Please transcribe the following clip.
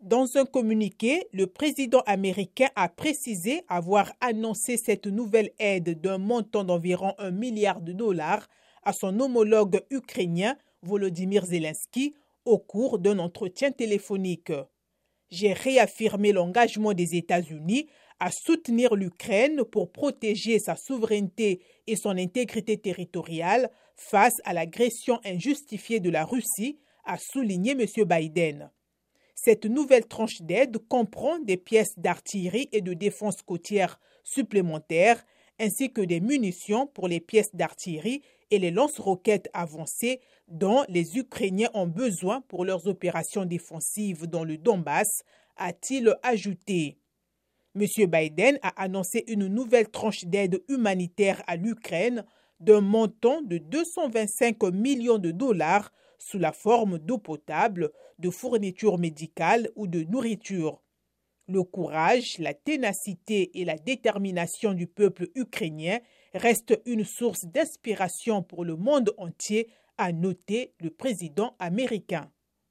Dans un communiqué, le président américain a précisé avoir annoncé cette nouvelle aide d'un montant d'environ un milliard de dollars à son homologue ukrainien Volodymyr Zelensky au cours d'un entretien téléphonique. J'ai réaffirmé l'engagement des États-Unis à soutenir l'Ukraine pour protéger sa souveraineté et son intégrité territoriale face à l'agression injustifiée de la Russie, a souligné M. Biden. Cette nouvelle tranche d'aide comprend des pièces d'artillerie et de défense côtière supplémentaires ainsi que des munitions pour les pièces d'artillerie et les lance-roquettes avancées dont les Ukrainiens ont besoin pour leurs opérations défensives dans le Donbass, a-t-il ajouté. M. Biden a annoncé une nouvelle tranche d'aide humanitaire à l'Ukraine d'un montant de 225 millions de dollars sous la forme d'eau potable, de fournitures médicales ou de nourriture. Le courage, la ténacité et la détermination du peuple ukrainien restent une source d'inspiration pour le monde entier, a noté le président américain.